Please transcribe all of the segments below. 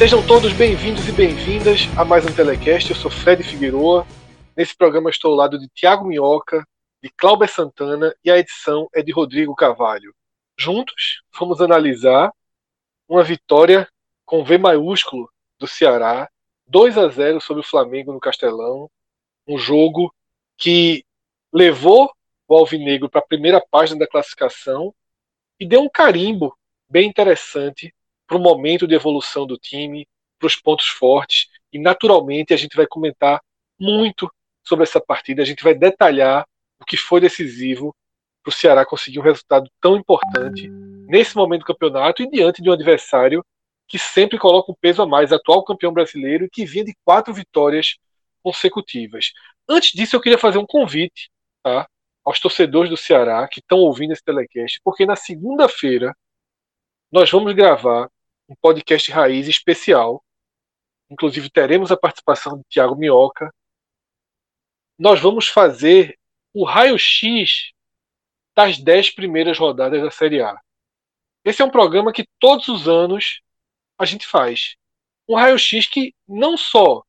Sejam todos bem-vindos e bem-vindas a mais um Telecast. Eu sou Fred Figueroa. Nesse programa estou ao lado de Tiago Minhoca, de Cláudia Santana e a edição é de Rodrigo Carvalho. Juntos, vamos analisar uma vitória com V maiúsculo do Ceará, 2 a 0 sobre o Flamengo no Castelão. Um jogo que levou o Alvinegro para a primeira página da classificação e deu um carimbo bem interessante para o momento de evolução do time, para os pontos fortes. E naturalmente a gente vai comentar muito sobre essa partida, a gente vai detalhar o que foi decisivo para o Ceará conseguir um resultado tão importante nesse momento do campeonato e diante de um adversário que sempre coloca um peso a mais, atual campeão brasileiro que vinha de quatro vitórias consecutivas. Antes disso, eu queria fazer um convite tá, aos torcedores do Ceará que estão ouvindo esse telecast, porque na segunda-feira nós vamos gravar um podcast raiz especial. Inclusive, teremos a participação de Tiago Minhoca. Nós vamos fazer o raio-x das dez primeiras rodadas da Série A. Esse é um programa que todos os anos a gente faz. Um raio-x que não só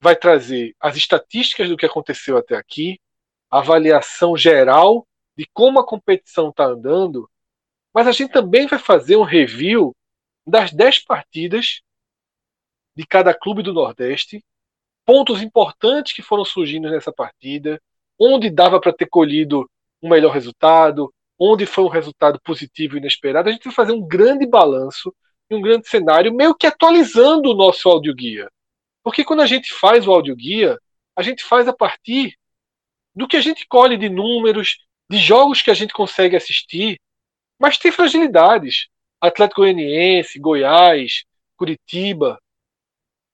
vai trazer as estatísticas do que aconteceu até aqui, a avaliação geral de como a competição está andando, mas a gente também vai fazer um review das dez partidas de cada clube do Nordeste, pontos importantes que foram surgindo nessa partida, onde dava para ter colhido um melhor resultado, onde foi um resultado positivo e inesperado. A gente vai fazer um grande balanço e um grande cenário, meio que atualizando o nosso audioguia. Porque quando a gente faz o audioguia, a gente faz a partir do que a gente colhe de números, de jogos que a gente consegue assistir, mas tem fragilidades. Atlético Goianiense, Goiás, Curitiba,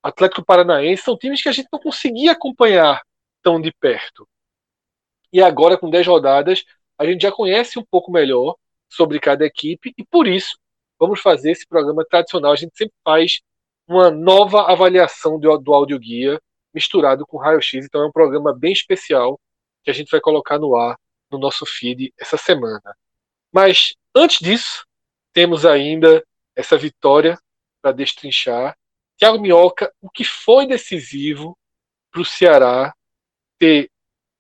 Atlético Paranaense, são times que a gente não conseguia acompanhar tão de perto. E agora, com 10 rodadas, a gente já conhece um pouco melhor sobre cada equipe e por isso vamos fazer esse programa tradicional. A gente sempre faz uma nova avaliação do, do audioguia misturado com raio-x. Então é um programa bem especial que a gente vai colocar no ar no nosso feed essa semana. Mas antes disso, temos ainda essa vitória para destrinchar. Thiago Minhoca, o que foi decisivo para o Ceará ter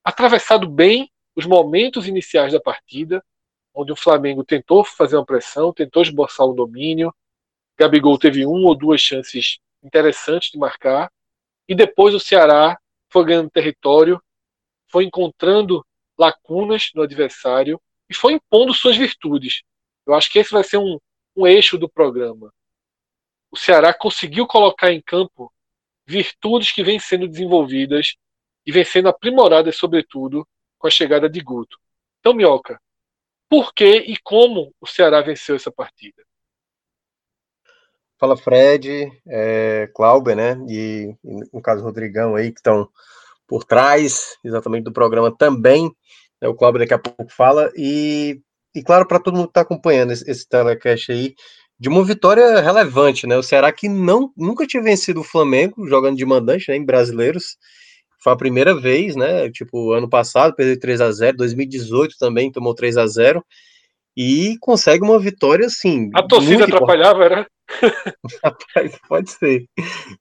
atravessado bem os momentos iniciais da partida, onde o Flamengo tentou fazer uma pressão, tentou esboçar o domínio, Gabigol teve uma ou duas chances interessantes de marcar, e depois o Ceará foi ganhando território, foi encontrando lacunas no adversário e foi impondo suas virtudes. Eu acho que esse vai ser um, um eixo do programa. O Ceará conseguiu colocar em campo virtudes que vêm sendo desenvolvidas e vêm sendo aprimoradas, sobretudo, com a chegada de Guto. Então, Minhoca, por que e como o Ceará venceu essa partida? Fala Fred, é, né? E, no caso Rodrigão aí, que estão por trás exatamente do programa também. Né, o Clauber daqui a pouco fala. E e claro, para todo mundo que está acompanhando esse, esse telecast aí, de uma vitória relevante, né? O Ceará que não, nunca tinha vencido o Flamengo jogando de mandante, né, em brasileiros. Foi a primeira vez, né? Tipo, ano passado perdeu 3 a 0 2018 também tomou 3 a 0 e consegue uma vitória assim. A torcida atrapalhava, era? Rapaz, pode ser.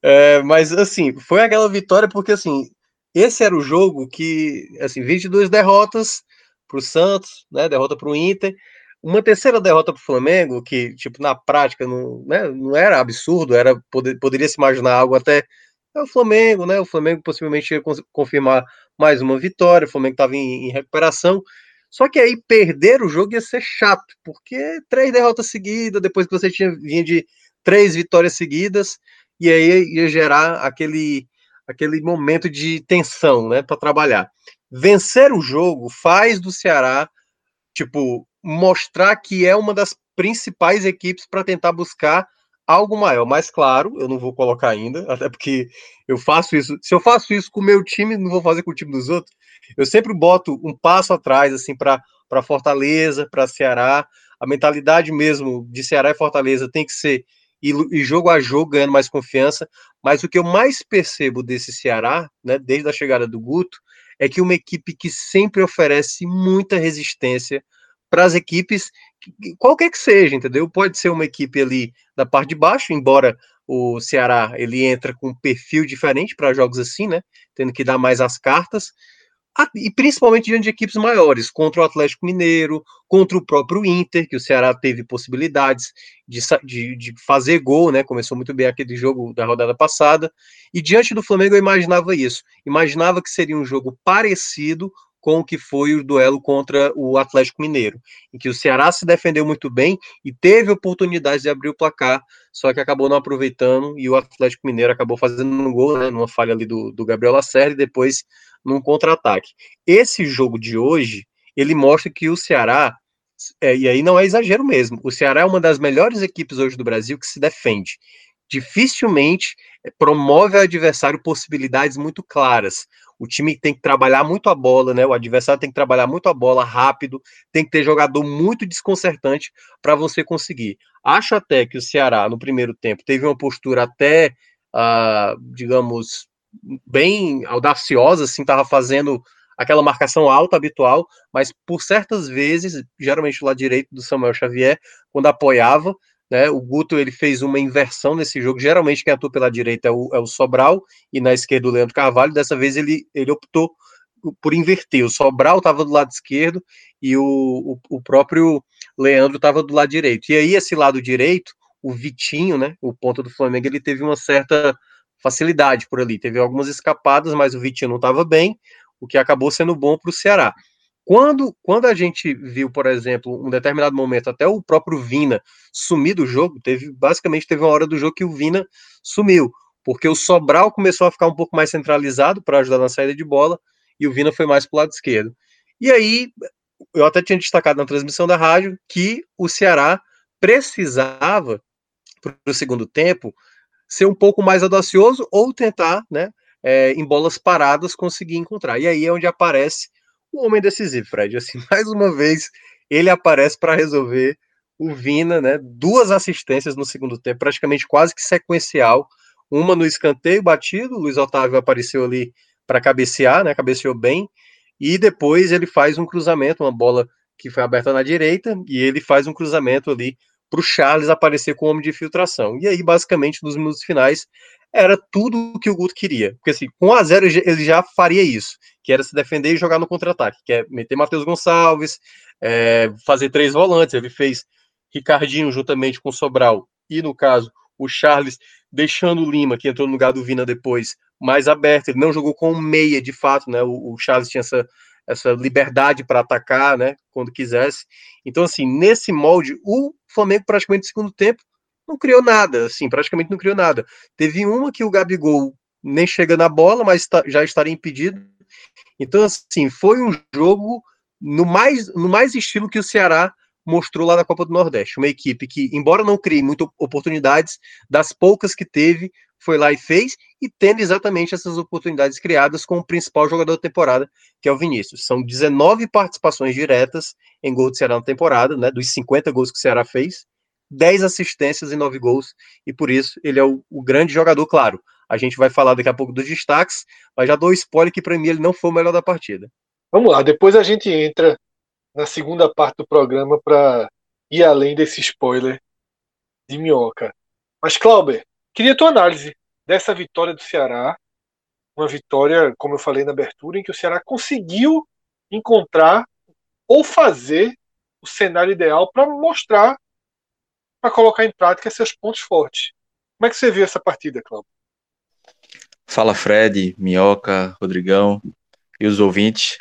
É, mas assim, foi aquela vitória porque assim, esse era o jogo que, assim, 22 derrotas, para o Santos, né? Derrota para o Inter. Uma terceira derrota para o Flamengo, que, tipo, na prática não, né, não era absurdo, era poder, poderia se imaginar algo até. É o Flamengo, né? O Flamengo possivelmente ia confirmar mais uma vitória, o Flamengo estava em, em recuperação. Só que aí perder o jogo ia ser chato, porque três derrotas seguidas, depois que você tinha vindo de três vitórias seguidas, e aí ia gerar aquele, aquele momento de tensão, né, para trabalhar. Vencer o jogo faz do Ceará, tipo, mostrar que é uma das principais equipes para tentar buscar algo maior. Mas claro, eu não vou colocar ainda, até porque eu faço isso. Se eu faço isso com o meu time, não vou fazer com o time dos outros. Eu sempre boto um passo atrás, assim, para Fortaleza, para Ceará. A mentalidade mesmo de Ceará e Fortaleza tem que ser e, jogo a jogo ganhando mais confiança. Mas o que eu mais percebo desse Ceará, né, desde a chegada do Guto, é que uma equipe que sempre oferece muita resistência para as equipes, qualquer que seja, entendeu? Pode ser uma equipe ali da parte de baixo, embora o Ceará ele entra com um perfil diferente para jogos assim, né? Tendo que dar mais as cartas. E principalmente diante de equipes maiores, contra o Atlético Mineiro, contra o próprio Inter, que o Ceará teve possibilidades de, de, de, fazer gol, né? Começou muito bem aquele jogo da rodada passada. E diante do Flamengo eu imaginava isso. Imaginava que seria um jogo parecido com o que foi o duelo contra o Atlético Mineiro, em que o Ceará se defendeu muito bem e teve oportunidade de abrir o placar, só que acabou não aproveitando e o Atlético Mineiro acabou fazendo um gol, né, numa falha ali do, do Gabriel Lacerda e depois num contra-ataque. Esse jogo de hoje, ele mostra que o Ceará, é, e aí não é exagero mesmo, o Ceará é uma das melhores equipes hoje do Brasil que se defende. Dificilmente é, promove ao adversário possibilidades muito claras o time tem que trabalhar muito a bola, né? O adversário tem que trabalhar muito a bola rápido, tem que ter jogador muito desconcertante para você conseguir. Acho até que o Ceará, no primeiro tempo, teve uma postura até, uh, digamos, bem audaciosa, assim, estava fazendo aquela marcação alta habitual, mas por certas vezes, geralmente lado direito do Samuel Xavier, quando apoiava, né? O Guto ele fez uma inversão nesse jogo. Geralmente quem atua pela direita é o, é o Sobral e na esquerda o Leandro Carvalho. Dessa vez ele, ele optou por inverter. O Sobral estava do lado esquerdo e o, o, o próprio Leandro estava do lado direito. E aí esse lado direito, o Vitinho, né, o ponto do Flamengo, ele teve uma certa facilidade por ali. Teve algumas escapadas, mas o Vitinho não estava bem, o que acabou sendo bom para o Ceará. Quando, quando a gente viu, por exemplo, um determinado momento, até o próprio Vina sumir do jogo, teve basicamente teve uma hora do jogo que o Vina sumiu, porque o Sobral começou a ficar um pouco mais centralizado para ajudar na saída de bola e o Vina foi mais para o lado esquerdo. E aí, eu até tinha destacado na transmissão da rádio que o Ceará precisava, para o segundo tempo, ser um pouco mais audacioso ou tentar, né, é, em bolas paradas, conseguir encontrar. E aí é onde aparece o homem decisivo, Fred. Assim, mais uma vez, ele aparece para resolver o Vina, né? Duas assistências no segundo tempo, praticamente quase que sequencial. Uma no escanteio batido, o Luiz Otávio apareceu ali para cabecear, né? Cabeceou bem. E depois ele faz um cruzamento, uma bola que foi aberta na direita, e ele faz um cruzamento ali para o Charles aparecer com o homem de infiltração. E aí, basicamente, nos minutos finais, era tudo o que o Guto queria. Porque assim, com 1 a 0 ele já faria isso, que era se defender e jogar no contra-ataque, que é meter Matheus Gonçalves, é, fazer três volantes. Ele fez Ricardinho juntamente com Sobral e, no caso, o Charles deixando o Lima, que entrou no lugar do Vina depois, mais aberto. Ele não jogou com meia de fato, né? O, o Charles tinha essa, essa liberdade para atacar, né? Quando quisesse. Então, assim, nesse molde, o Flamengo praticamente no segundo tempo não criou nada, assim, praticamente não criou nada. Teve uma que o Gabigol nem chega na bola, mas tá, já estaria impedido. Então, assim, foi um jogo no mais, no mais estilo que o Ceará mostrou lá na Copa do Nordeste. Uma equipe que, embora não crie muitas oportunidades, das poucas que teve, foi lá e fez, e tendo exatamente essas oportunidades criadas com o principal jogador da temporada, que é o Vinícius. São 19 participações diretas em gol do Ceará na temporada, né, dos 50 gols que o Ceará fez, 10 assistências e 9 gols, e por isso ele é o, o, grande jogador, claro. A gente vai falar daqui a pouco dos destaques, mas já dou spoiler que para mim ele não foi o melhor da partida. Vamos lá, depois a gente entra na segunda parte do programa para ir além desse spoiler de minhoca. Mas, Clauber, queria tua análise dessa vitória do Ceará. Uma vitória, como eu falei na abertura, em que o Ceará conseguiu encontrar ou fazer o cenário ideal para mostrar para colocar em prática seus pontos fortes. Como é que você viu essa partida, Cláudio? Fala Fred, Minhoca, Rodrigão e os ouvintes.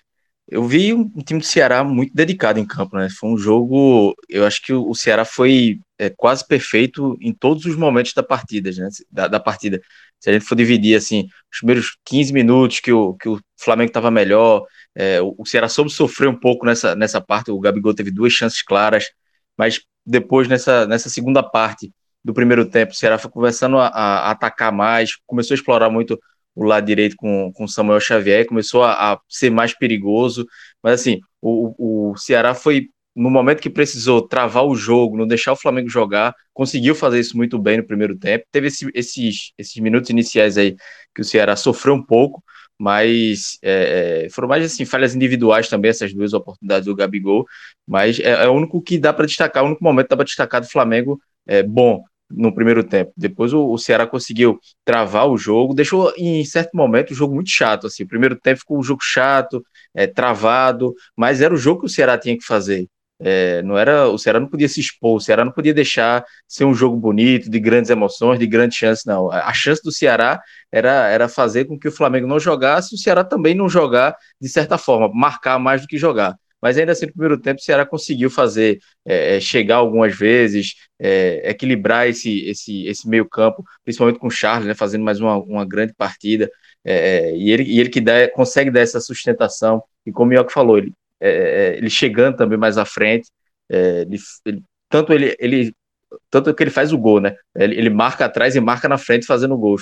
eu vi um, time do Ceará muito dedicado em campo, né? Foi um jogo, eu acho que o, Ceará foi é, quase perfeito em todos os momentos da partida, né? Da, da, partida. Se a gente for dividir assim, os primeiros 15 minutos que o, que o Flamengo estava melhor, é, o, Ceará soube sofrer um pouco nessa, nessa parte. O Gabigol teve duas chances claras, mas depois nessa, nessa segunda parte do primeiro tempo, o Ceará foi começando a, a atacar mais, começou a explorar muito o lado direito com, com Samuel Xavier, começou a, a ser mais perigoso, mas assim, o, o Ceará foi no momento que precisou travar o jogo, não deixar o Flamengo jogar, conseguiu fazer isso muito bem no primeiro tempo. Teve esse, esses, esses minutos iniciais aí que o Ceará sofreu um pouco, mas é, é foram mais assim falhas individuais também essas duas oportunidades do Gabigol, mas é, é o único que dá para destacar, o único momento que dá para destacar do Flamengo é bom no primeiro tempo. Depois o, o, Ceará conseguiu travar o jogo, deixou em certo momento o jogo muito chato. Assim, o primeiro tempo ficou um jogo chato, é, travado, mas era o jogo que o Ceará tinha que fazer. É, não era o Ceará não podia se expor, o Ceará não podia deixar ser um jogo bonito, de grandes emoções, de grandes chances, não. A chance do Ceará era, era fazer com que o Flamengo não jogasse, o Ceará também não jogar de certa forma, marcar mais do que jogar mas ainda assim no primeiro tempo o Ceará conseguiu fazer, é, é, chegar algumas vezes, é, equilibrar esse, esse, esse meio campo, principalmente com o Charles, né, fazendo mais uma, uma grande partida, é, é, e, ele, e ele que dá, consegue dar essa sustentação, e como o Mioca falou, ele, é, ele chegando também mais à frente, ele, ele, tanto ele, ele tanto que ele faz o gol, né? Ele, ele, marca atrás e marca na frente fazendo gol,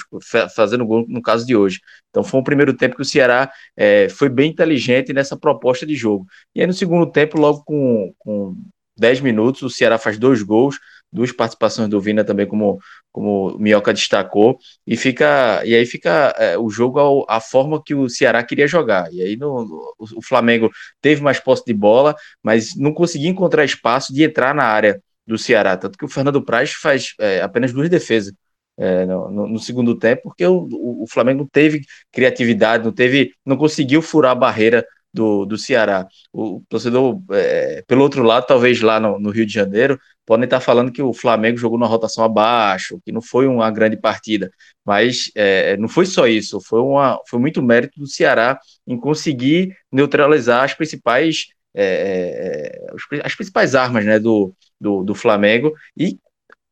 fazendo gol no caso de hoje. Então foi um primeiro tempo que o Ceará é, foi bem inteligente nessa proposta de jogo. E aí no segundo tempo, logo com, com 10 minutos, o Ceará faz dois gols, duas participações do Vina também, como, como o Minhoca destacou, e fica e aí fica é, o jogo a forma que o Ceará queria jogar. E aí no, no, o Flamengo teve mais posse de bola, mas não conseguia encontrar espaço de entrar na área do Ceará. Tanto que o Fernando Praz faz é, apenas duas defesas é, no, no, no, segundo tempo, porque o, o, Flamengo não teve criatividade, não teve, não conseguiu furar a barreira do, do Ceará. O torcedor, é, pelo outro lado, talvez lá no, no, Rio de Janeiro, podem estar falando que o Flamengo jogou na rotação abaixo, que não foi uma grande partida, mas é, não foi só isso, foi, uma, foi muito mérito do Ceará em conseguir neutralizar as principais é, é, as principais armas né, do, do, do Flamengo e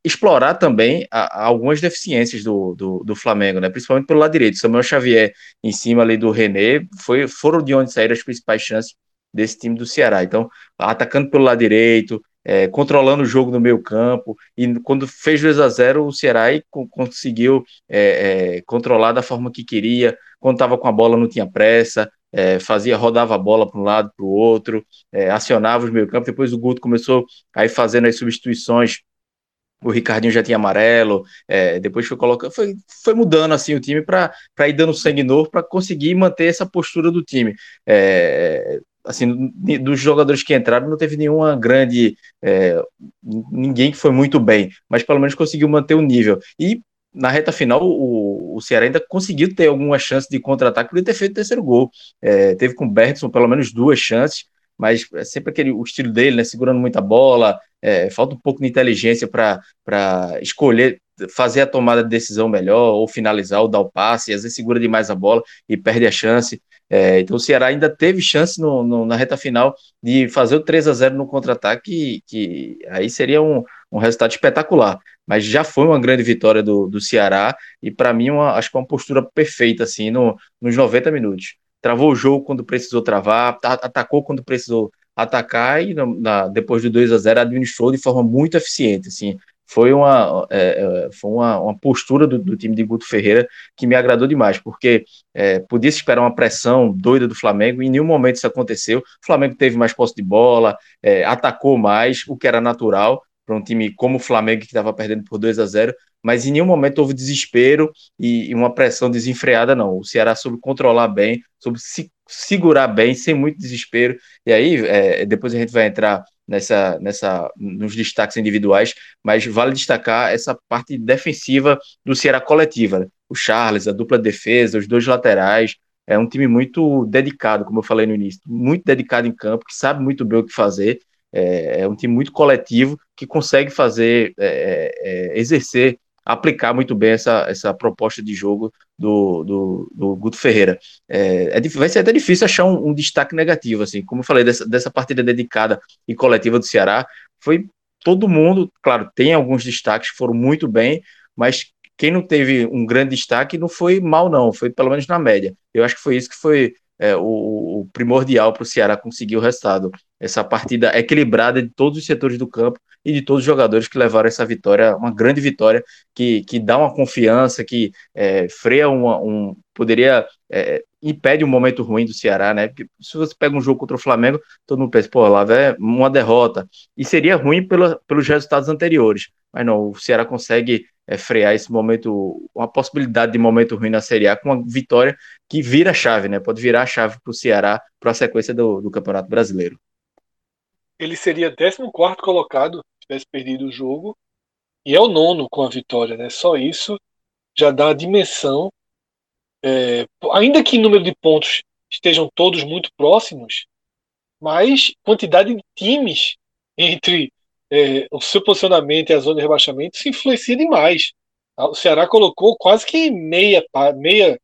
explorar também a, a algumas deficiências do, do, do, Flamengo, né? principalmente pelo lado direito. Samuel Xavier em cima ali do René foi, foram de onde saíram as principais chances desse time do Ceará. Então, atacando pelo lado direito, é, controlando o jogo no meio campo, e quando fez 2 a 0 o Ceará conseguiu é, é, controlar da forma que queria, quando estava com a bola não tinha pressa, é, fazia, rodava a bola para um lado, para o outro, é, acionava os meio campo, depois o Guto começou aí fazendo as substituições, o Ricardinho já tinha amarelo, é, depois foi colocando, foi, foi mudando assim o time para ir dando sangue novo para conseguir manter essa postura do time. É, assim, dos jogadores que entraram, não teve nenhuma grande. É, ninguém que foi muito bem, mas pelo menos conseguiu manter o nível. E na reta final, o, o Ceará ainda conseguiu ter alguma chance de contra-ataque, podia ter feito o terceiro gol. É, teve com o Bergson pelo menos duas chances, mas é sempre aquele o estilo dele, né, segurando muita bola, é, falta um pouco de inteligência para escolher, fazer a tomada de decisão melhor, ou finalizar, ou dar o passe, às vezes segura demais a bola e perde a chance. É, então o Ceará ainda teve chance no, no, na reta final de fazer o 3 a 0 no contra-ataque, que, que aí seria um, um resultado espetacular. Mas já foi uma grande vitória do, do Ceará e para mim uma, acho que uma postura perfeita assim no, nos 90 minutos. Travou o jogo quando precisou travar, atacou quando precisou atacar e na, depois do 2 a 0 administrou de forma muito eficiente. Assim, foi uma, é, é, foi uma, uma postura do, do, time de Guto Ferreira que me agradou demais, porque é, podia se esperar uma pressão doida do Flamengo, e em nenhum momento isso aconteceu. O Flamengo teve mais posse de bola, é, atacou mais, o que era natural, para um time como o Flamengo, que estava perdendo por 2 a 0 mas em nenhum momento houve desespero e, e uma pressão desenfreada, não. O Ceará soube controlar bem, soube se segurar bem, sem muito desespero. E aí, é, depois a gente vai entrar nessa, nessa, nos destaques individuais, mas vale destacar essa parte defensiva do Ceará coletiva. Né? O Charles, a dupla defesa, os dois laterais. É um time muito dedicado, como eu falei no início, muito dedicado em campo, que sabe muito bem o que fazer é, é um time muito coletivo que consegue fazer, é, é, é, exercer aplicar muito bem essa, essa proposta de jogo do, do, do Guto Ferreira. É, é, vai ser até difícil achar um, um, destaque negativo, assim, como eu falei, dessa, dessa partida dedicada e coletiva do Ceará, foi todo mundo, claro, tem alguns destaques que foram muito bem, mas quem não teve um grande destaque não foi mal, não, foi pelo menos na média. Eu acho que foi isso que foi é, o, o, primordial para o Ceará conseguir o resultado. Essa partida equilibrada de todos os setores do campo e de todos os jogadores que levaram essa vitória, uma grande vitória que, que dá uma confiança, que é, freia uma, um. poderia. É, impede um momento ruim do Ceará, né? Porque se você pega um jogo contra o Flamengo, todo mundo pensa, pô, lá é uma derrota. E seria ruim pela, pelos resultados anteriores. Mas não, o Ceará consegue é, frear esse momento, uma possibilidade de momento ruim na Série A com uma vitória que vira a chave, né? Pode virar a chave para o Ceará para a sequência do, do, Campeonato Brasileiro. Ele seria 14 colocado tivesse perdido o jogo e é o nono com a vitória, né? Só isso já dá a dimensão. É, ainda que em número de pontos estejam todos muito próximos, mas quantidade de times entre é, o seu posicionamento e a zona de rebaixamento se influencia demais. O Ceará colocou quase que meia, meia,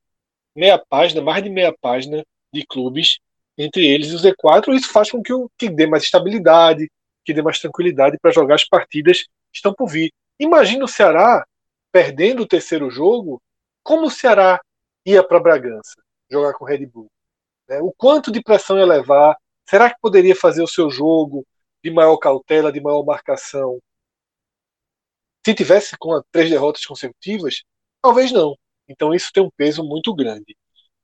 meia página, mais de meia página de clubes, entre eles e o Z4. Isso faz com que, o, que dê mais estabilidade, que dê mais tranquilidade para jogar as partidas que estão por vir. Imagina o Ceará perdendo o terceiro jogo, como o Ceará ia para Bragança jogar com o Red Bull. Né? O quanto de pressão ia levar? Será que poderia fazer o seu jogo? de maior cautela, de maior marcação. Se tivesse com três derrotas consecutivas, talvez não. Então isso tem um peso muito grande.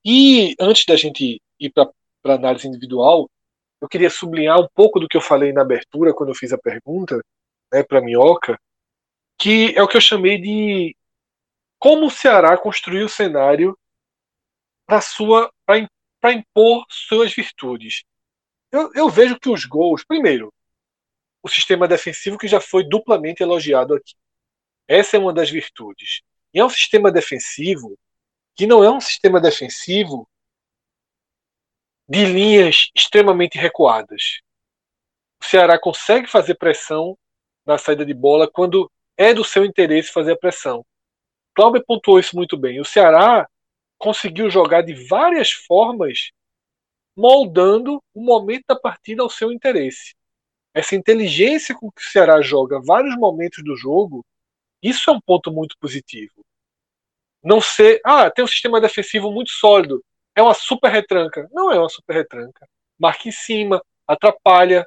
E antes da gente ir para a análise individual, eu queria sublinhar um pouco do que eu falei na abertura, quando eu fiz a pergunta né, para a Minhoca, que é o que eu chamei de como o Ceará construiu o cenário para impor suas virtudes. Eu, eu, vejo que os gols, primeiro, o sistema defensivo que já foi duplamente elogiado aqui. Essa é uma das virtudes. E é um sistema defensivo que não é um sistema defensivo de linhas extremamente recuadas. O Ceará consegue fazer pressão na saída de bola quando é do seu interesse fazer a pressão. Cláudio pontuou isso muito bem. O Ceará conseguiu jogar de várias formas, moldando o momento da partida ao seu interesse essa inteligência com que o Ceará joga vários momentos do jogo, isso é um ponto muito positivo. Não ser, ah, tem um sistema defensivo muito sólido, é uma super retranca. Não é uma super retranca. Marca em cima, atrapalha,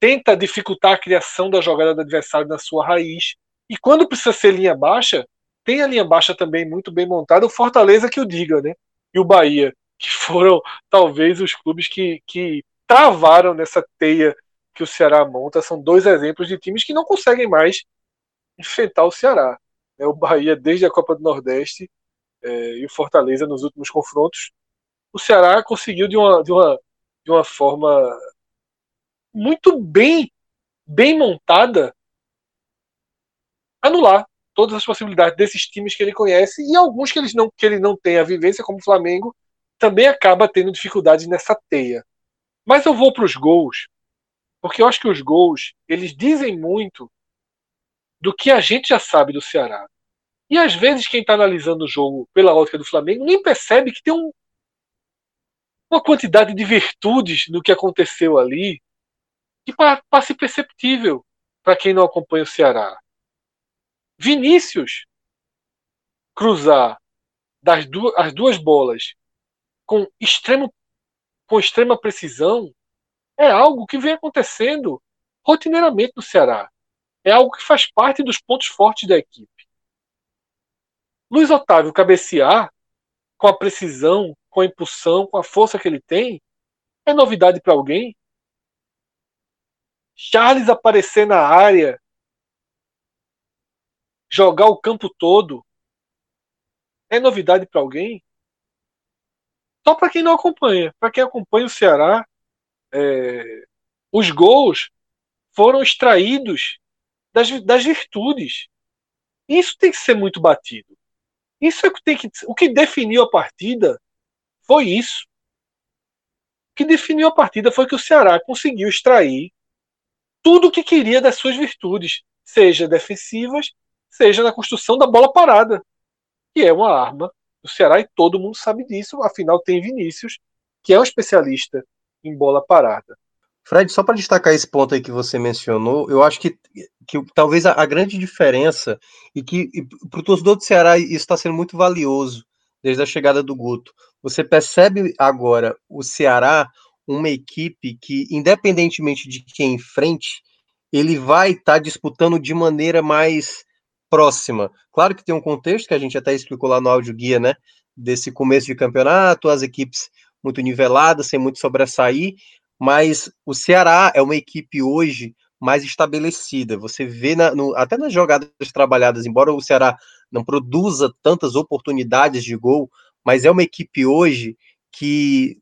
tenta dificultar a criação da jogada do adversário na sua raiz. E quando precisa ser linha baixa, tem a linha baixa também muito bem montada, o Fortaleza que o diga, né? E o Bahia, que foram talvez os clubes que, que travaram nessa teia que o Ceará monta. São dois exemplos de times que não conseguem mais enfrentar o Ceará. É o Bahia desde a Copa do Nordeste é, e o Fortaleza nos últimos confrontos. O Ceará conseguiu de uma, de uma, de uma forma muito bem, bem montada anular todas as possibilidades desses times que ele conhece e alguns que, eles não, que ele não tem a vivência, como o Flamengo, também acaba tendo dificuldades nessa teia. Mas eu vou para os gols, porque eu acho que os gols eles dizem muito do que a gente já sabe do Ceará. E às vezes quem está analisando o jogo pela ótica do Flamengo nem percebe que tem um, uma quantidade de virtudes no que aconteceu ali que passa imperceptível para quem não acompanha o Ceará. Vinícius cruzar das duas, as duas bolas com extremo com extrema precisão é algo que vem acontecendo rotineiramente no Ceará. É algo que faz parte dos pontos fortes da equipe. Luiz Otávio cabecear com a precisão, com a impulsão, com a força que ele tem, é novidade para alguém? Charles aparecer na área, jogar o campo todo, é novidade para alguém? Só para quem não acompanha. Para quem acompanha o Ceará, é, os gols foram extraídos das, das virtudes. Isso tem que ser muito batido. Isso é o que tem que. O que definiu a partida foi isso. O que definiu a partida foi que o Ceará conseguiu extrair tudo o que queria das suas virtudes. seja defensivas, seja na construção da bola parada, que é uma arma do Ceará e todo mundo sabe disso, afinal tem Vinícius, que é um especialista em bola parada. Fred, só para destacar esse ponto aí que você mencionou, eu acho que, que talvez a, a grande diferença, e que para o torcedor do Ceará isso está sendo muito valioso desde a chegada do Guto. Você percebe agora o Ceará uma equipe que, independentemente de quem enfrente, ele vai estar tá disputando de maneira mais próxima. Claro que tem um contexto que a gente até explicou lá no áudio guia, né? Desse começo de campeonato, as equipes muito niveladas, sem muito sobressair, mas o Ceará é uma equipe hoje mais estabelecida. Você vê na, no, até nas jogadas trabalhadas, embora o Ceará não produza tantas oportunidades de gol, mas é uma equipe hoje que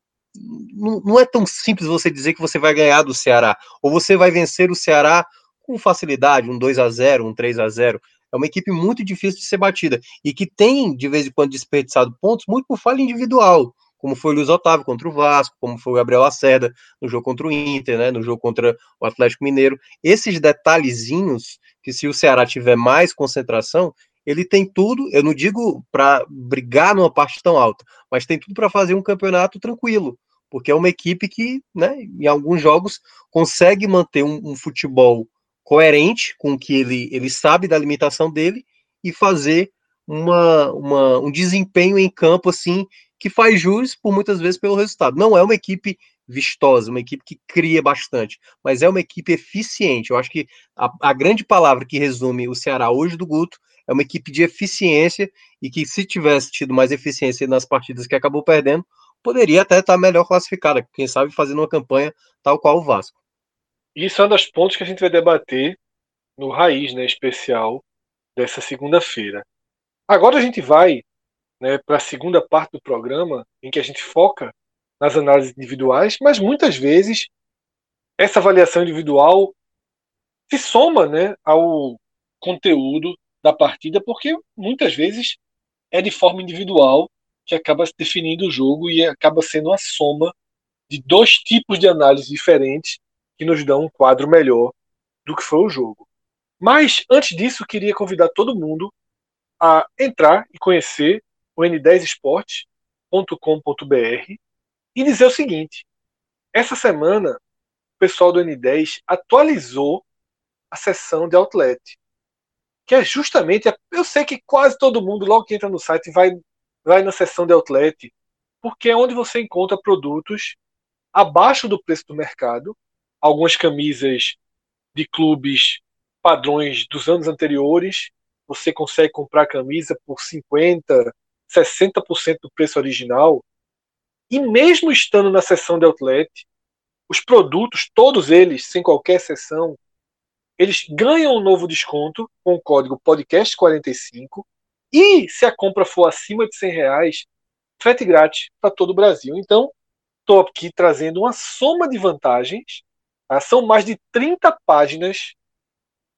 não, não é tão simples você dizer que você vai ganhar do Ceará, ou você vai vencer o Ceará com facilidade, um 2 a 0 um 3 a 0 É uma equipe muito difícil de ser batida e que tem, de vez em quando, desperdiçado pontos muito por falha individual como foi o Luiz Otávio contra o Vasco, como foi o Gabriel Lacerda no jogo contra o Inter, né, no jogo contra o Atlético Mineiro. Esses detalhezinhos que se o Ceará tiver mais concentração, ele tem tudo, eu não digo para brigar numa parte tão alta, mas tem tudo para fazer um campeonato tranquilo, porque é uma equipe que, né, em alguns jogos consegue manter um, um futebol coerente com o que ele, ele sabe da limitação dele e fazer uma, uma, um desempenho em campo assim que faz jus por muitas vezes pelo resultado. Não é uma equipe vistosa, uma equipe que cria bastante, mas é uma equipe eficiente. Eu acho que a, a, grande palavra que resume o Ceará hoje do Guto é uma equipe de eficiência e que se tivesse tido mais eficiência nas partidas que acabou perdendo, poderia até estar melhor classificada, quem sabe fazendo uma campanha tal qual o Vasco. Isso é um dos pontos que a gente vai debater no Raiz, né, especial dessa segunda-feira. Agora a gente vai né, para a segunda parte do programa, em que a gente foca nas análises individuais, mas muitas vezes essa avaliação individual se soma né, ao conteúdo da partida, porque muitas vezes é de forma individual que acaba definindo o jogo e acaba sendo a soma de dois tipos de análise diferentes que nos dão um quadro melhor do que foi o jogo. Mas antes disso, queria convidar todo mundo a entrar e conhecer o n10esporte.com.br e dizer o seguinte: essa semana o pessoal do N10 atualizou a seção de outlet, que é justamente, eu sei que quase todo mundo logo que entra no site vai vai na seção de outlet, porque é onde você encontra produtos abaixo do preço do mercado, algumas camisas de clubes padrões dos anos anteriores, você consegue comprar camisa por 50, 60% do preço original, e mesmo estando na seção de outlet, os produtos, todos eles, sem qualquer exceção, eles ganham um novo desconto com o código podcast45 e se a compra for acima de 100 reais, frete grátis para todo o Brasil. Então, estou aqui trazendo uma soma de vantagens. Tá? São mais de 30 páginas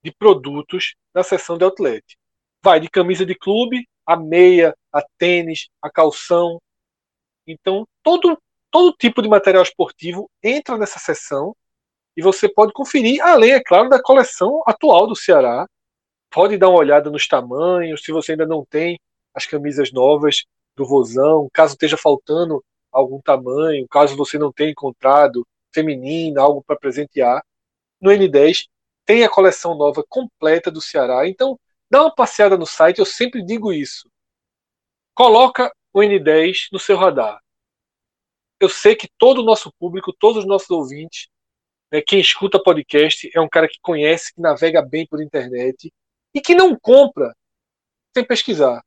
de produtos na seção de outlet. Vai de camisa de clube a meia, a tênis, a calção. Então, todo, todo tipo de material esportivo entra nessa seção e você pode conferir, além, é claro, da coleção atual do Ceará. Pode dar uma olhada nos tamanhos, se você ainda não tem as camisas novas do Vozão, caso esteja faltando algum tamanho, caso você não tenha encontrado feminina, algo para presentear. No N10 tem a coleção nova completa do Ceará. Então, Dá uma passeada no site, eu sempre digo isso. Coloca o N10 no seu radar. Eu sei que todo o nosso público, todos os nossos ouvintes, né, quem escuta podcast é um cara que conhece, que navega bem por internet e que não compra sem pesquisar.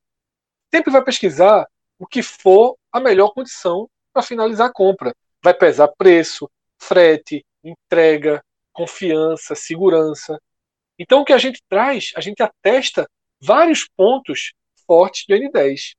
Sempre vai pesquisar o que for a melhor condição para finalizar a compra. Vai pesar preço, frete, entrega, confiança, segurança. Então, o que a gente traz, a gente atesta vários pontos fortes do N10.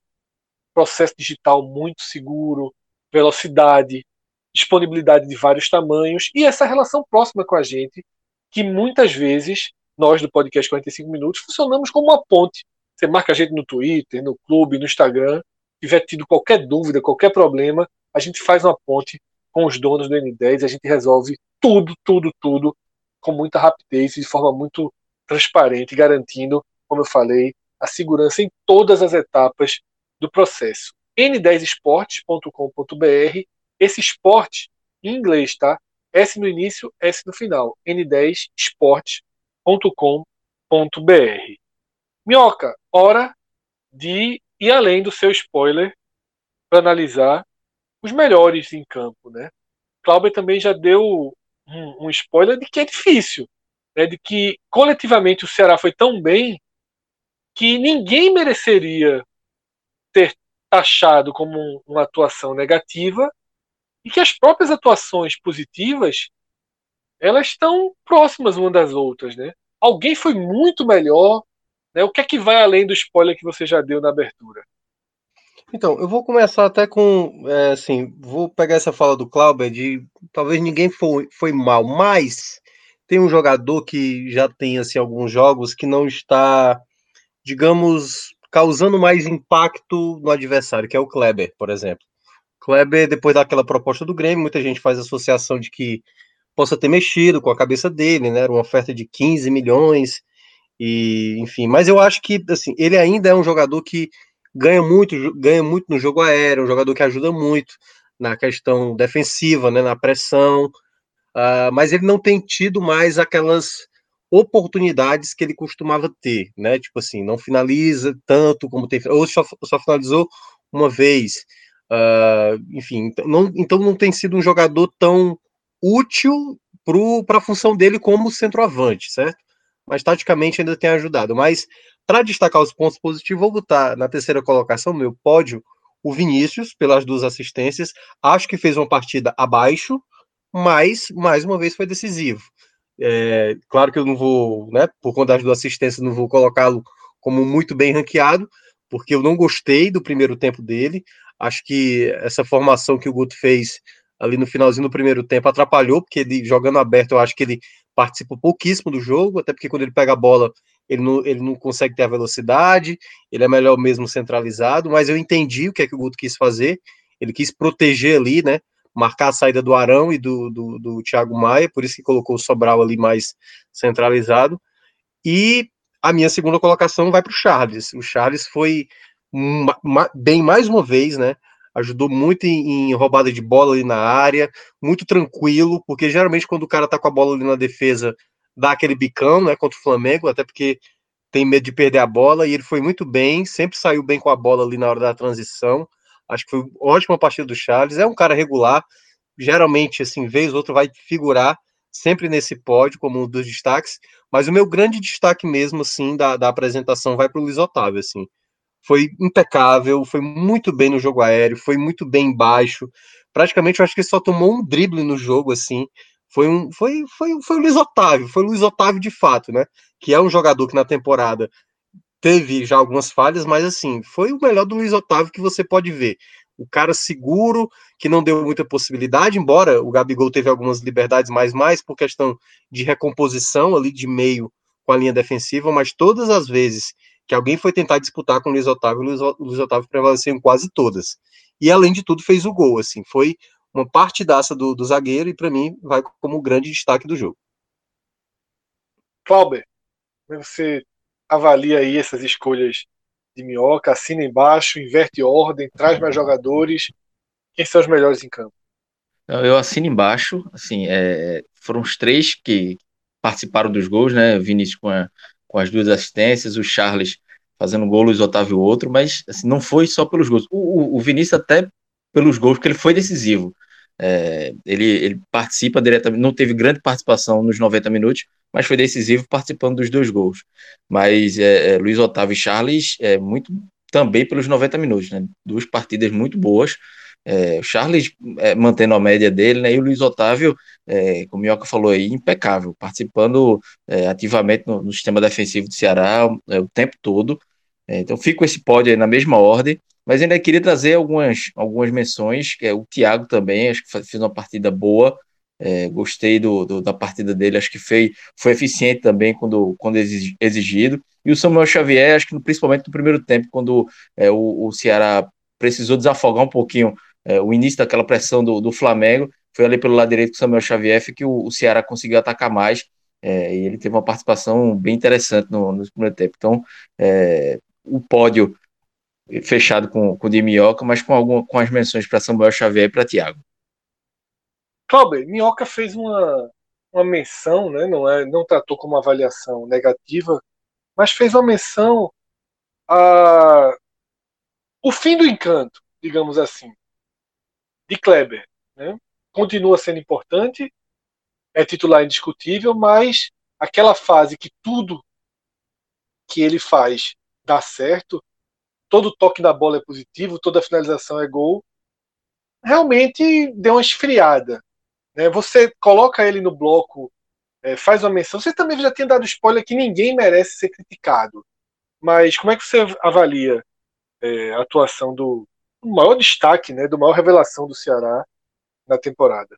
Processo digital muito seguro, velocidade, disponibilidade de vários tamanhos e essa relação próxima com a gente, que muitas vezes nós do podcast 45 Minutos funcionamos como uma ponte. Você marca a gente no Twitter, no clube, no Instagram, tiver tido qualquer dúvida, qualquer problema, a gente faz uma ponte com os donos do N10, a gente resolve tudo, tudo, tudo com muita rapidez e de forma muito transparente, garantindo, como eu falei, a segurança em todas as etapas do processo. n10esportes.com.br, esse esporte em inglês, tá? S no início, S no final. n10esportes.com.br. Minhoca, hora de ir além do seu spoiler para analisar os melhores em campo, né? Cláudio também já deu um, um, spoiler de que é difícil, né? de que coletivamente o Ceará foi tão bem que ninguém mereceria ter taxado como uma atuação negativa e que as próprias atuações positivas elas estão próximas umas das outras, né? Alguém foi muito melhor, né? O que é que vai além do spoiler que você já deu na abertura? Então, eu vou começar até com, é, assim, vou pegar essa fala do Clauber de talvez ninguém foi, foi mal, mas tem um jogador que já tem, assim, alguns jogos que não está, digamos, causando mais impacto no adversário, que é o Kleber, por exemplo. Kleber, depois daquela proposta do Grêmio, muita gente faz associação de que possa ter mexido com a cabeça dele, né? Era uma oferta de 15 milhões, e enfim, mas eu acho que assim, ele ainda é um jogador que ganha muito, ganha muito no jogo aéreo, um jogador que ajuda muito na questão defensiva, né, na pressão, uh, mas ele não tem tido mais aquelas oportunidades que ele costumava ter, né? Tipo assim, não finaliza tanto como tem, ou só, só finalizou uma vez. Uh, enfim, então não, então não tem sido um jogador tão útil para a função dele como centroavante, certo? Mas taticamente ainda tem ajudado. Mas para destacar os pontos positivos, vou botar na terceira colocação, meu pódio, o Vinícius, pelas duas assistências. Acho que fez uma partida abaixo, mas mais uma vez foi decisivo. É, claro que eu não vou, né, por conta das duas assistências, não vou colocá-lo como muito bem ranqueado, porque eu não gostei do primeiro tempo dele. Acho que essa formação que o Guto fez ali no finalzinho do primeiro tempo atrapalhou, porque ele jogando aberto, eu acho que ele participa pouquíssimo do jogo, até porque quando ele pega a bola, ele não, ele não consegue ter a velocidade, ele é melhor mesmo centralizado, mas eu entendi o que é que o Guto quis fazer, ele quis proteger ali, né, marcar a saída do Arão e do, do, do Thiago Maia, por isso que colocou o Sobral ali mais centralizado, e a minha segunda colocação vai para o Charles, o Charles foi bem mais uma vez, né, ajudou muito em, em, roubada de bola ali na área, muito tranquilo, porque geralmente quando o cara tá com a bola ali na defesa, dá aquele bicão, né, contra o Flamengo, até porque tem medo de perder a bola, e ele foi muito bem, sempre saiu bem com a bola ali na hora da transição, acho que foi ótima partida do Charles, é um cara regular, geralmente, assim, vez ou outra vai figurar sempre nesse pódio como um dos destaques, mas o meu grande destaque mesmo, assim, da, da apresentação vai para o Luiz Otávio, assim, foi impecável, foi muito bem no jogo aéreo, foi muito bem embaixo. Praticamente eu acho que ele só tomou um drible no jogo, assim. Foi um. Foi, foi, foi o Luiz Otávio, foi o Luiz Otávio de fato, né? Que é um jogador que na temporada teve já algumas falhas, mas assim, foi o melhor do Luiz Otávio que você pode ver. O cara seguro, que não deu muita possibilidade, embora o Gabigol teve algumas liberdades mais mais por questão de recomposição ali de meio com a linha defensiva, mas todas as vezes que alguém foi tentar disputar com o Luiz Otávio, o Luiz, Otávio prevaleceu em quase todas. E além de tudo, fez o gol, assim, foi uma partidaça do, do zagueiro e para mim vai como grande destaque do jogo. Clauber, você avalia aí essas escolhas de Minhoca, assina embaixo, inverte ordem, traz mais jogadores. Quem são os melhores em campo? Eu assino embaixo, assim, é, foram os três que participaram dos gols, né? Vinícius com a, com as duas assistências, o Charles fazendo um gol, o Luiz Otávio outro, mas assim, não foi só pelos gols. O, o, o Vinícius até pelos gols, porque ele foi decisivo. É, ele, ele participa diretamente, não teve grande participação nos 90 minutos, mas foi decisivo participando dos dois gols. Mas é, é, Luiz Otávio e Charles é muito também pelos 90 minutos, né? Duas partidas muito boas. É, o Charles é, mantendo a média dele, né? E o Luiz Otávio, é, como o Minhoca falou aí, impecável, participando é, ativamente no, no, sistema defensivo do Ceará é, o tempo todo. É, então fico esse pódio aí na mesma ordem, mas ainda queria trazer algumas, algumas menções, que é o Thiago também, acho que fez uma partida boa. gostei do, do, da partida dele, acho que foi, foi eficiente também quando, quando exigido. E o Samuel Xavier, acho que principalmente no primeiro tempo, quando o, o Ceará precisou desafogar um pouquinho é, o início daquela pressão do, do Flamengo, foi ali pelo lado direito com o Samuel Xavier que o, o Ceará conseguiu atacar mais É, e ele teve uma participação bem interessante no, no primeiro tempo. Então, é, o pódio fechado com, com o de Minhoca, mas com, alguma, com as menções para Samuel Xavier e para Thiago. Cláudio, Minhoca fez uma, uma menção, né, não, é, não tratou como uma avaliação negativa, mas fez uma menção a o fim do encanto, digamos assim, de Kleber. Né? Continua sendo importante, é titular indiscutível, mas aquela fase que tudo que ele faz dá certo, todo toque na bola é positivo, toda finalização é gol, realmente deu uma esfriada. Né? Você coloca ele no bloco, é, faz uma menção. Você também já tinha dado spoiler que ninguém merece ser criticado. Mas como é que você avalia é, a atuação do, do maior destaque, né, do maior revelação do Ceará na temporada?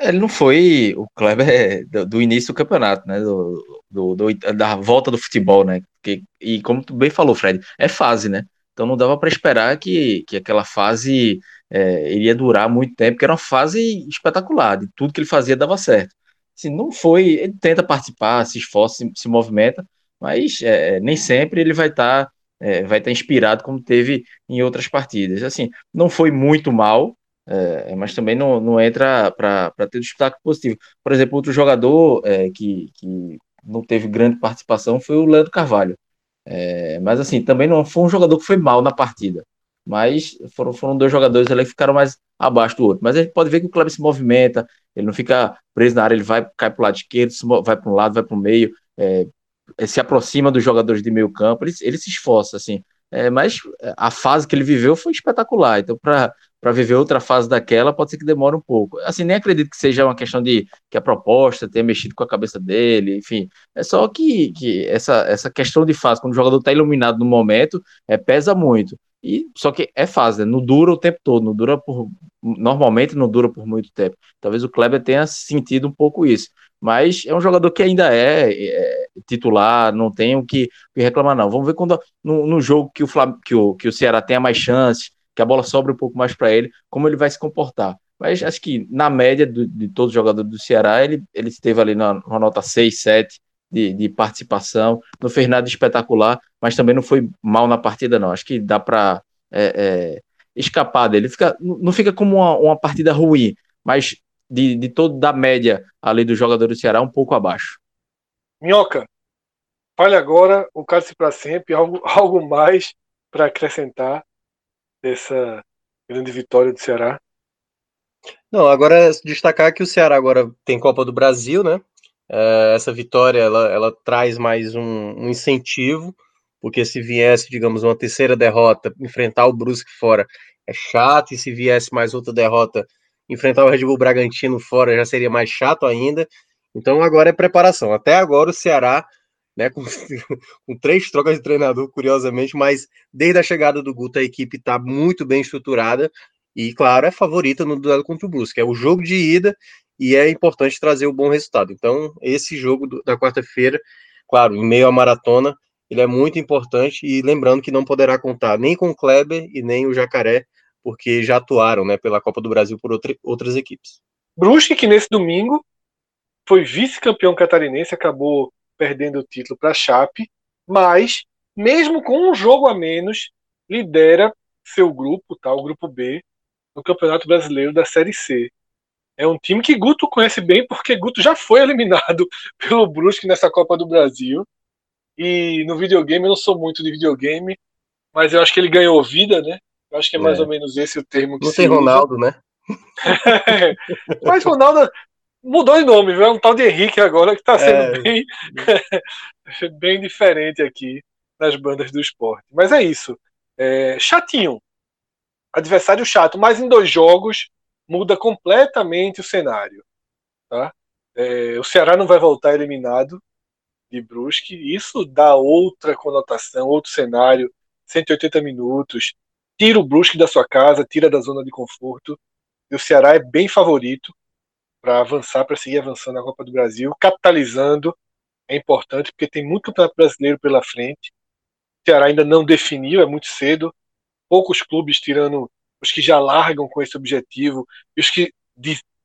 Ele não foi o Kleber do, do início do campeonato, né? Do, do, do, da volta do futebol, né? Que, e como tu bem falou, Fred, é fase, né? Então não dava para esperar que, que aquela fase é, iria durar muito tempo, que era uma fase espetacular, de tudo que ele fazia dava certo. Se não foi, ele tenta participar, se esforça, se, se movimenta, mas é, nem sempre ele vai estar tá, é, vai estar inspirado como teve em outras partidas. Assim, não foi muito mal, é, mas também não, não entra para ter destaque positivo. Por exemplo, outro jogador é, que, que não teve grande participação foi o Leandro Carvalho. É, mas assim, também não foi um jogador que foi mal na partida. Mas foram, foram dois jogadores ali que ficaram mais abaixo do outro. Mas a gente pode ver que o Kleber se movimenta, ele não fica preso na área, ele vai, cai para o lado esquerdo, vai para um lado, vai para o meio, é, se aproxima dos jogadores de meio campo, ele, ele se esforça, assim. É, mas a fase que ele viveu foi espetacular. Então, para para viver outra fase daquela, pode ser que demore um pouco. Assim, nem acredito que seja uma questão de que a proposta tenha mexido com a cabeça dele, enfim. É só que, que essa, essa questão de fase, quando o jogador está iluminado no momento, é, pesa muito. E só que é fase, né? não dura o tempo todo, não dura por. Normalmente não dura por muito tempo. Talvez o Kleber tenha sentido um pouco isso. Mas é um jogador que ainda é, é titular, não tem o que, que, reclamar, não. Vamos ver quando no, no jogo que o, Flam, que, o, que o Ceará tenha mais chances que a bola sobra um pouco mais para ele, como ele vai se comportar. Mas acho que na média do, de todos os jogadores do Ceará, ele, ele esteve ali na, numa nota 6, 7 de, de participação. Não fez nada espetacular, mas também não foi mal na partida, não. Acho que dá para é, é, escapar dele. Fica, não fica como uma, uma partida ruim, mas de, de todo da média ali do jogador do Ceará, um pouco abaixo. Minhoca, fale agora o cálice para sempre, algo, algo mais para acrescentar dessa grande vitória do Ceará? Não, agora é destacar que o Ceará agora tem Copa do Brasil, né? É, essa vitória ela, ela traz mais um, um, incentivo, porque se viesse, digamos, uma terceira derrota, enfrentar o Brusque fora é chato, e se viesse mais outra derrota, enfrentar o Red Bull Bragantino fora já seria mais chato ainda. Então agora é preparação. Até agora o Ceará né, com, com, três trocas de treinador, curiosamente, mas desde a chegada do Guto a equipe está muito bem estruturada e, claro, é favorita no duelo contra o Brusque. É o jogo de ida e é importante trazer o bom resultado. Então, esse jogo do, da quarta-feira, claro, em meio à maratona, ele é muito importante e lembrando que não poderá contar nem com o Kleber e nem o Jacaré, porque já atuaram né, pela Copa do Brasil por outra, outras equipes. Brusque, que nesse domingo foi vice-campeão catarinense, acabou perdendo o título para a Chape, mas mesmo com um jogo a menos, lidera seu grupo, tá, o grupo B, no Campeonato Brasileiro da Série C. É um time que Guto conhece bem, porque Guto já foi eliminado pelo Brusque nessa Copa do Brasil. E no videogame, eu não sou muito de videogame, mas eu acho que ele ganhou vida, né? Eu acho que é mais é. ou menos esse o termo que Não tem Ronaldo, né? mas Ronaldo, Mudou de nome, viu? É um tal de Henrique agora que está sendo é... bem, bem diferente aqui nas bandas do esporte. Mas é isso. É, chatinho. Adversário chato, mas em dois jogos muda completamente o cenário. Tá? É, o Ceará não vai voltar eliminado de Brusque. Isso dá outra conotação, outro cenário. 180 minutos. Tira o Brusque da sua casa, tira da zona de conforto. E o Ceará é bem favorito para avançar, para seguir avançando na Copa do Brasil, capitalizando é importante porque tem muito campeonato brasileiro pela frente. O Ceará ainda não definiu, é muito cedo. Poucos clubes tirando os que já largam com esse objetivo e os que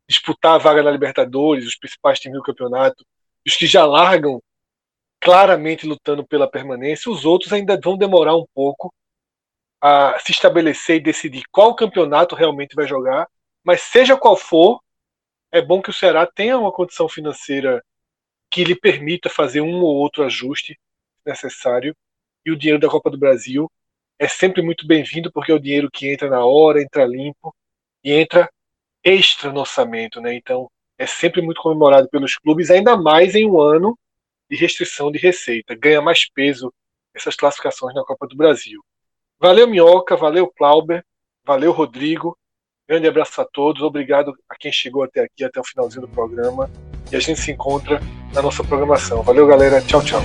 disputar a vaga na Libertadores, os principais times do campeonato, os que já largam claramente lutando pela permanência, os outros ainda vão demorar um pouco a se estabelecer e decidir qual campeonato realmente vai jogar, mas seja qual for, é bom que o Ceará tenha uma condição financeira que lhe permita fazer um ou outro ajuste necessário. E o dinheiro da Copa do Brasil é sempre muito bem-vindo, porque é o dinheiro que entra na hora, entra limpo e entra extra no orçamento. Né? Então, é sempre muito comemorado pelos clubes, ainda mais em um ano de restrição de receita. Ganha mais peso essas classificações na Copa do Brasil. Valeu, Minhoca, valeu, Clauber, valeu, Rodrigo. Grande abraço a todos, obrigado a quem chegou até aqui, até o finalzinho do programa. E a gente se encontra na nossa programação. Valeu, galera. Tchau, tchau.